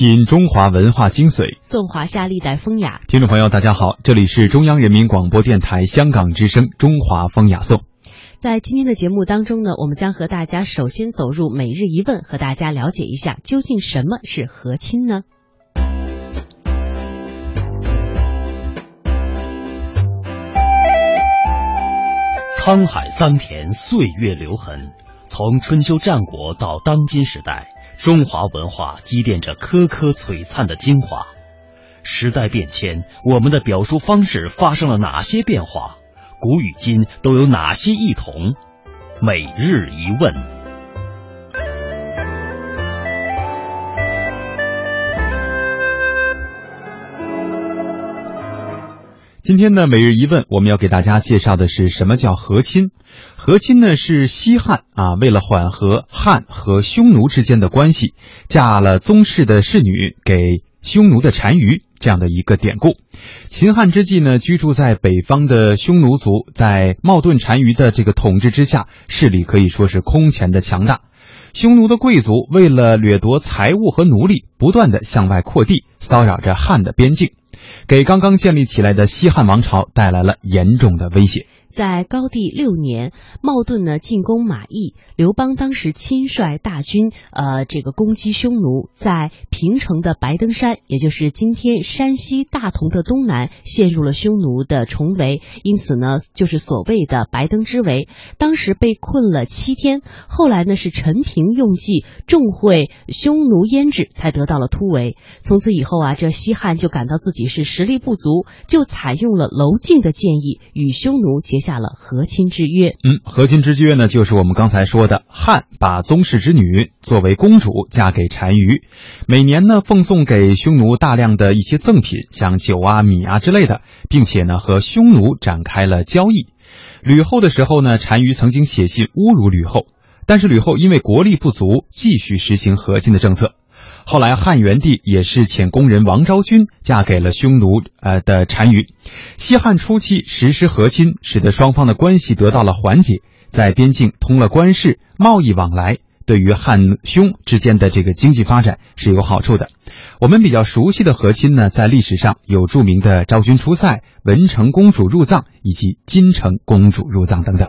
品中华文化精髓，颂华夏历代风雅。听众朋友，大家好，这里是中央人民广播电台香港之声《中华风雅颂》。在今天的节目当中呢，我们将和大家首先走入每日一问，和大家了解一下究竟什么是和亲呢？沧海桑田，岁月留痕，从春秋战国到当今时代。中华文化积淀着颗颗璀璨的精华，时代变迁，我们的表述方式发生了哪些变化？古与今都有哪些异同？每日一问。今天的每日一问，我们要给大家介绍的是什么叫和亲。和亲呢，是西汉啊，为了缓和汉和匈奴之间的关系，嫁了宗室的侍女给匈奴的单于这样的一个典故。秦汉之际呢，居住在北方的匈奴族，在冒顿单于的这个统治之下，势力可以说是空前的强大。匈奴的贵族为了掠夺财物和奴隶，不断的向外扩地，骚扰着汉的边境。给刚刚建立起来的西汉王朝带来了严重的威胁。在高帝六年，冒顿呢进攻马邑，刘邦当时亲率大军，呃，这个攻击匈奴，在平城的白登山，也就是今天山西大同的东南，陷入了匈奴的重围，因此呢，就是所谓的白登之围。当时被困了七天，后来呢是陈平用计，重会匈奴胭脂，才得到了突围。从此以后啊，这西汉就感到自己是实力不足，就采用了娄敬的建议，与匈奴结。下了和亲之约。嗯，和亲之约呢，就是我们刚才说的汉把宗室之女作为公主嫁给单于，每年呢奉送给匈奴大量的一些赠品，像酒啊、米啊之类的，并且呢和匈奴展开了交易。吕后的时候呢，单于曾经写信侮辱吕后，但是吕后因为国力不足，继续实行和亲的政策。后来汉元帝也是遣宫人王昭君嫁给了匈奴呃的单于，西汉初期实施和亲，使得双方的关系得到了缓解，在边境通了关市，贸易往来对于汉匈之间的这个经济发展是有好处的。我们比较熟悉的和亲呢，在历史上有著名的昭君出塞、文成公主入藏以及金城公主入藏等等。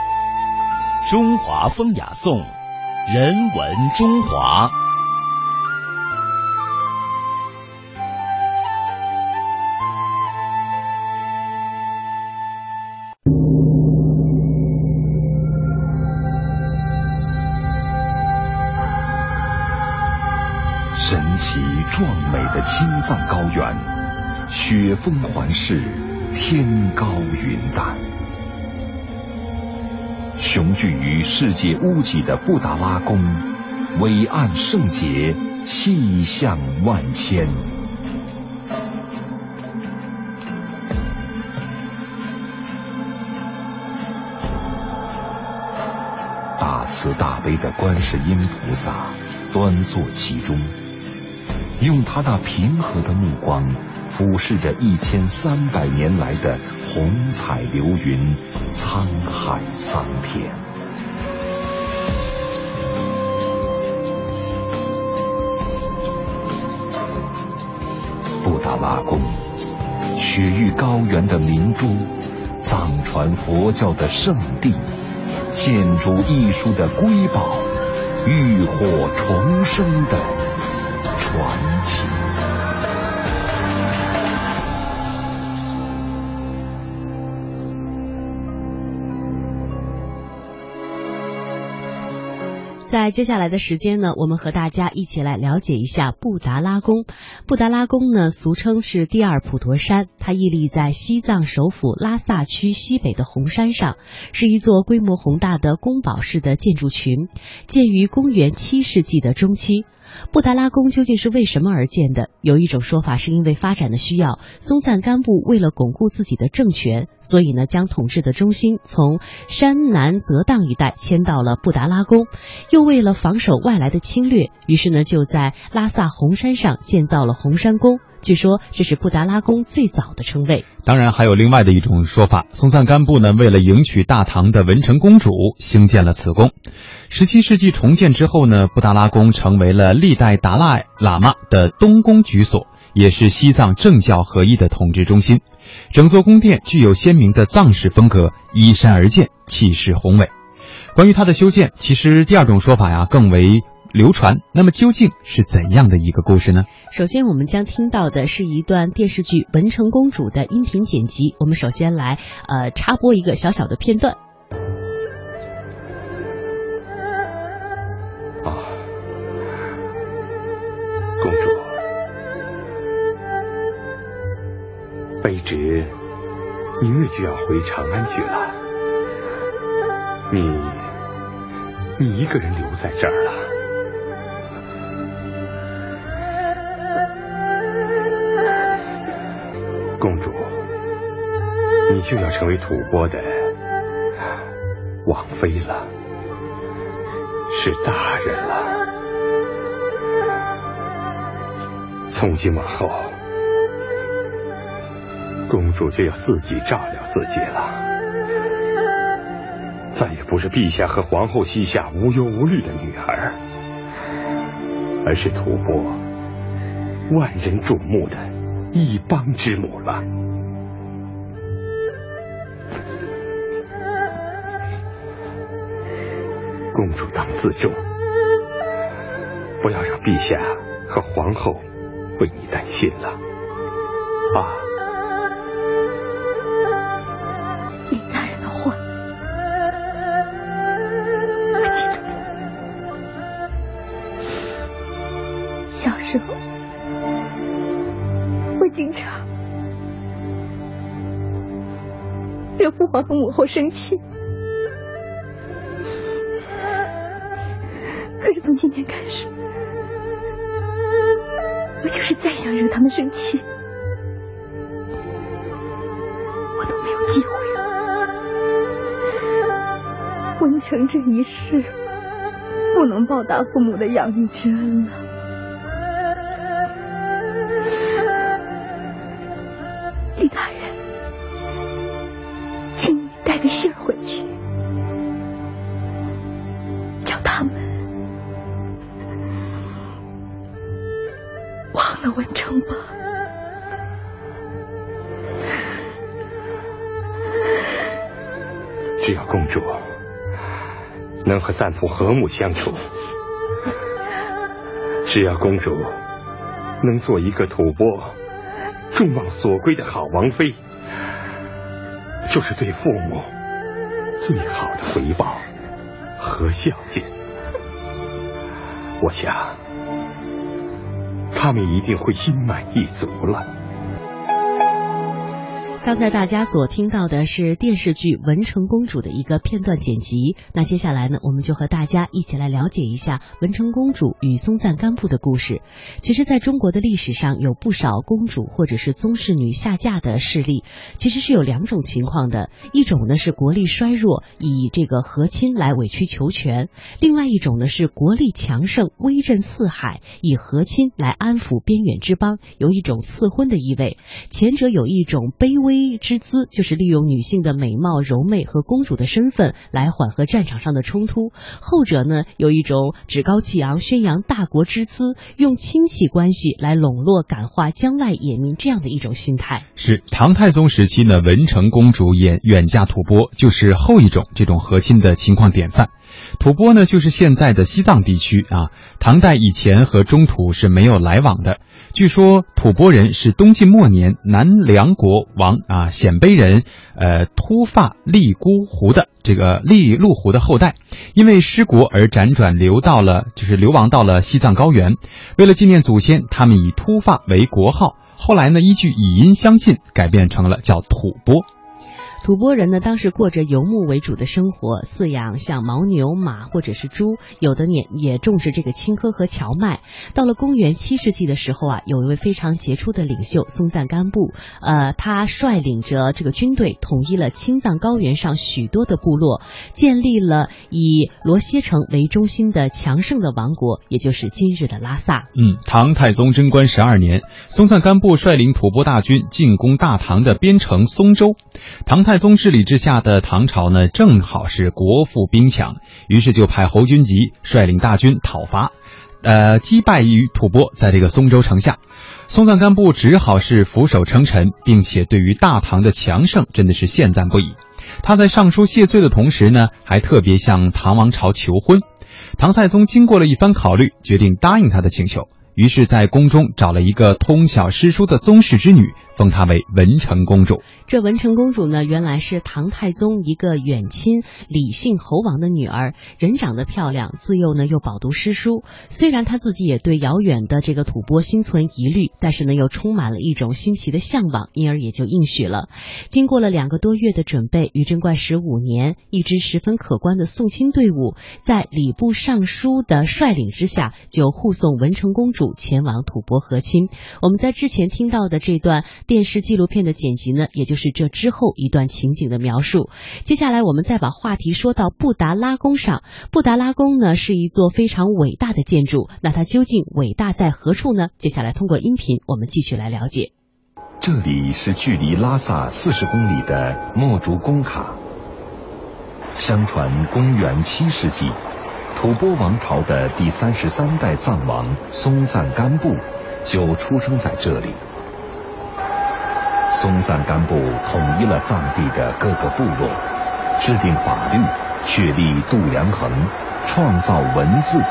中华风雅颂，人文中华。神奇壮美的青藏高原，雪峰环视，天高云淡。雄踞于世界屋脊的布达拉宫，伟岸圣洁，气象万千。大慈大悲的观世音菩萨端坐其中，用他那平和的目光俯视着一千三百年来的红彩流云、沧海桑田。布达拉宫，雪域高原的明珠，藏传佛教的圣地，建筑艺术的瑰宝，浴火重生的传在接下来的时间呢，我们和大家一起来了解一下布达拉宫。布达拉宫呢，俗称是第二普陀山，它屹立在西藏首府拉萨区西北的红山上，是一座规模宏大的宫堡式的建筑群，建于公元七世纪的中期。布达拉宫究竟是为什么而建的？有一种说法是因为发展的需要，松赞干布为了巩固自己的政权，所以呢将统治的中心从山南泽当一带迁到了布达拉宫，又为了防守外来的侵略，于是呢就在拉萨红山上建造了红山宫。据说这是布达拉宫最早的称谓。当然，还有另外的一种说法，松赞干布呢为了迎娶大唐的文成公主，兴建了此宫。十七世纪重建之后呢，布达拉宫成为了历代达赖喇嘛的东宫居所，也是西藏政教合一的统治中心。整座宫殿具有鲜明的藏式风格，依山而建，气势宏伟。关于它的修建，其实第二种说法呀更为。流传，那么究竟是怎样的一个故事呢？首先，我们将听到的是一段电视剧《文成公主》的音频剪辑。我们首先来呃插播一个小小的片段。啊，公主，卑职明日就要回长安去了，你你一个人留在这儿了。公主，你就要成为吐蕃的王妃了，是大人了。从今往后，公主就要自己照料自己了，再也不是陛下和皇后膝下无忧无虑的女儿，而是吐蕃万人瞩目的。一邦之母了，公主当自重，不要让陛下和皇后为你担心了啊！李大人的话，我记得。小时候。我经常惹父皇和母后生气，从今天开始，我就是再想惹他们生气，我都没有机会了。文成这一世不能报答父母的养育之恩了。只要公主能和赞普和睦相处，只要公主能做一个吐蕃众望所归的好王妃，就是对父母最好的回报和孝敬。我想，他们一定会心满意足了。刚才大家所听到的是电视剧《文成公主》的一个片段剪辑。那接下来呢，我们就和大家一起来了解一下文成公主与松赞干布的故事。其实，在中国的历史上，有不少公主或者是宗室女下嫁的事例。其实是有两种情况的，一种呢是国力衰弱，以这个和亲来委曲求全；另外一种呢是国力强盛，威震四海，以和亲来安抚边远之邦，有一种赐婚的意味。前者有一种卑微。微之姿就是利用女性的美貌、柔媚和公主的身份来缓和战场上的冲突。后者呢，有一种趾高气昂、宣扬大国之姿，用亲戚关系来笼络、感化疆外野民这样的一种心态。是唐太宗时期呢，文成公主远远嫁吐蕃，就是后一种这种和亲的情况典范。吐蕃呢，就是现在的西藏地区啊。唐代以前和中土是没有来往的。据说吐蕃人是东晋末年南梁国王啊鲜卑人呃秃发利孤胡的这个利禄胡的后代，因为失国而辗转流到了就是流亡到了西藏高原。为了纪念祖先，他们以秃发为国号。后来呢，依据以音相信，改变成了叫吐蕃。吐蕃人呢，当时过着游牧为主的生活，饲养像牦牛、马或者是猪，有的也也种植这个青稞和荞麦。到了公元七世纪的时候啊，有一位非常杰出的领袖松赞干布，呃，他率领着这个军队，统一了青藏高原上许多的部落，建立了以罗歇城为中心的强盛的王国，也就是今日的拉萨。嗯，唐太宗贞观十二年，松赞干布率领吐蕃大军进攻大唐的边城松州，唐太。太宗治理之下的唐朝呢，正好是国富兵强，于是就派侯君集率领大军讨伐，呃，击败于吐蕃，在这个松州城下，松赞干布只好是俯首称臣，并且对于大唐的强盛真的是羡赞不已。他在上书谢罪的同时呢，还特别向唐王朝求婚。唐太宗经过了一番考虑，决定答应他的请求。于是，在宫中找了一个通晓诗书的宗室之女，封她为文成公主。这文成公主呢，原来是唐太宗一个远亲李姓侯王的女儿，人长得漂亮，自幼呢又饱读诗书。虽然她自己也对遥远的这个吐蕃心存疑虑，但是呢又充满了一种新奇的向往，因而也就应许了。经过了两个多月的准备，于贞观十五年，一支十分可观的送亲队伍，在礼部尚书的率领之下，就护送文成公主。前往吐蕃和亲。我们在之前听到的这段电视纪录片的剪辑呢，也就是这之后一段情景的描述。接下来我们再把话题说到布达拉宫上。布达拉宫呢是一座非常伟大的建筑，那它究竟伟大在何处呢？接下来通过音频我们继续来了解。这里是距离拉萨四十公里的墨竹工卡。相传公元七世纪。吐蕃王朝的第三十三代藏王松赞干布就出生在这里。松赞干布统一了藏地的各个部落，制定法律，确立度量衡，创造文字，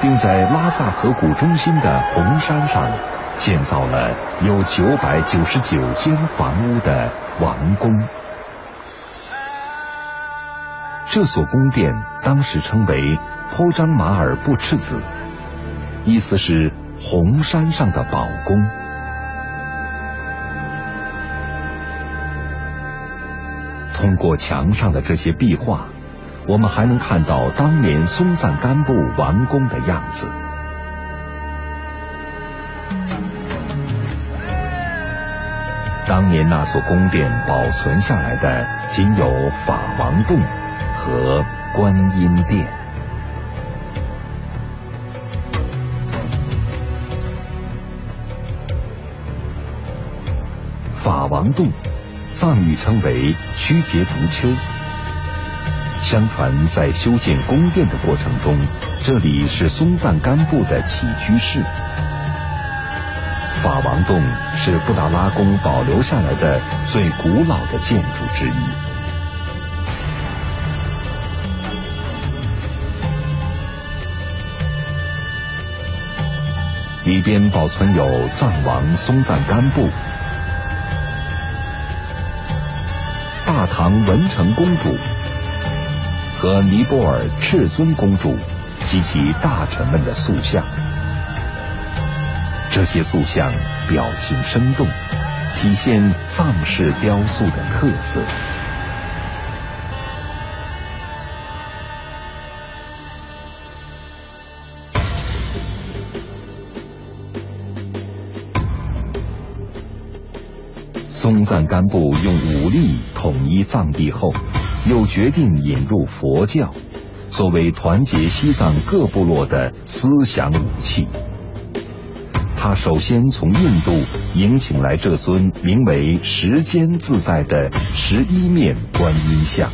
并在拉萨河谷中心的红山上建造了有九百九十九间房屋的王宫。这所宫殿当时称为颇章马尔布赤子，意思是红山上的宝宫。通过墙上的这些壁画，我们还能看到当年松赞干布完工的样子。当年那所宫殿保存下来的，仅有法王洞。和观音殿。法王洞，藏语称为曲节竹丘。相传在修建宫殿的过程中，这里是松赞干布的起居室。法王洞是布达拉宫保留下来的最古老的建筑之一。里边保存有藏王松赞干布、唐文成公主和尼泊尔赤尊公主及其大臣们的塑像。这些塑像表情生动，体现藏式雕塑的特色。赞干布用武力统一藏地后，又决定引入佛教，作为团结西藏各部落的思想武器。他首先从印度迎请来这尊名为“时间自在”的十一面观音像。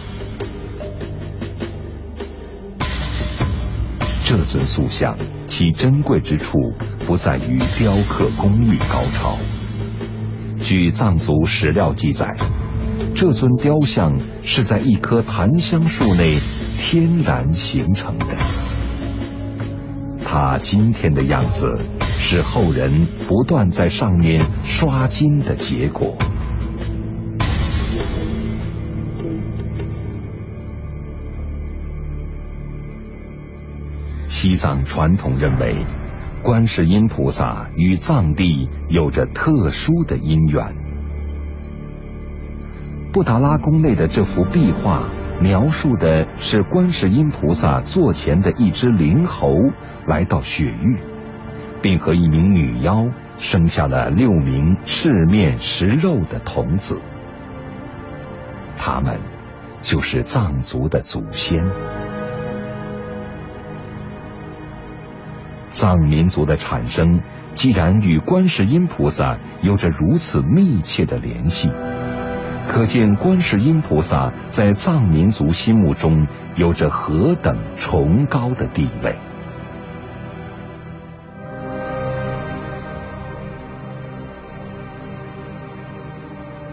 这尊塑像其珍贵之处不在于雕刻工艺高超。据藏族史料记载，这尊雕像是在一棵檀香树内天然形成的。它今天的样子，是后人不断在上面刷金的结果。西藏传统认为。观世音菩萨与藏地有着特殊的因缘。布达拉宫内的这幅壁画描述的是观世音菩萨座前的一只灵猴来到雪域，并和一名女妖生下了六名赤面食肉的童子，他们就是藏族的祖先。藏民族的产生，既然与观世音菩萨有着如此密切的联系，可见观世音菩萨在藏民族心目中有着何等崇高的地位。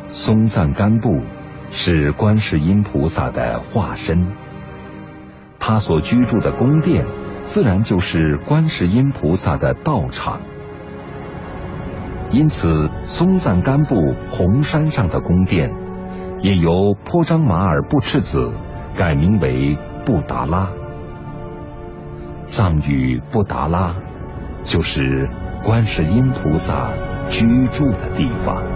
松赞干布是观世音菩萨的化身，他所居住的宫殿。自然就是观世音菩萨的道场，因此松赞干布红山上的宫殿，也由颇章马尔布赤子改名为布达拉。藏语布达拉，就是观世音菩萨居住的地方。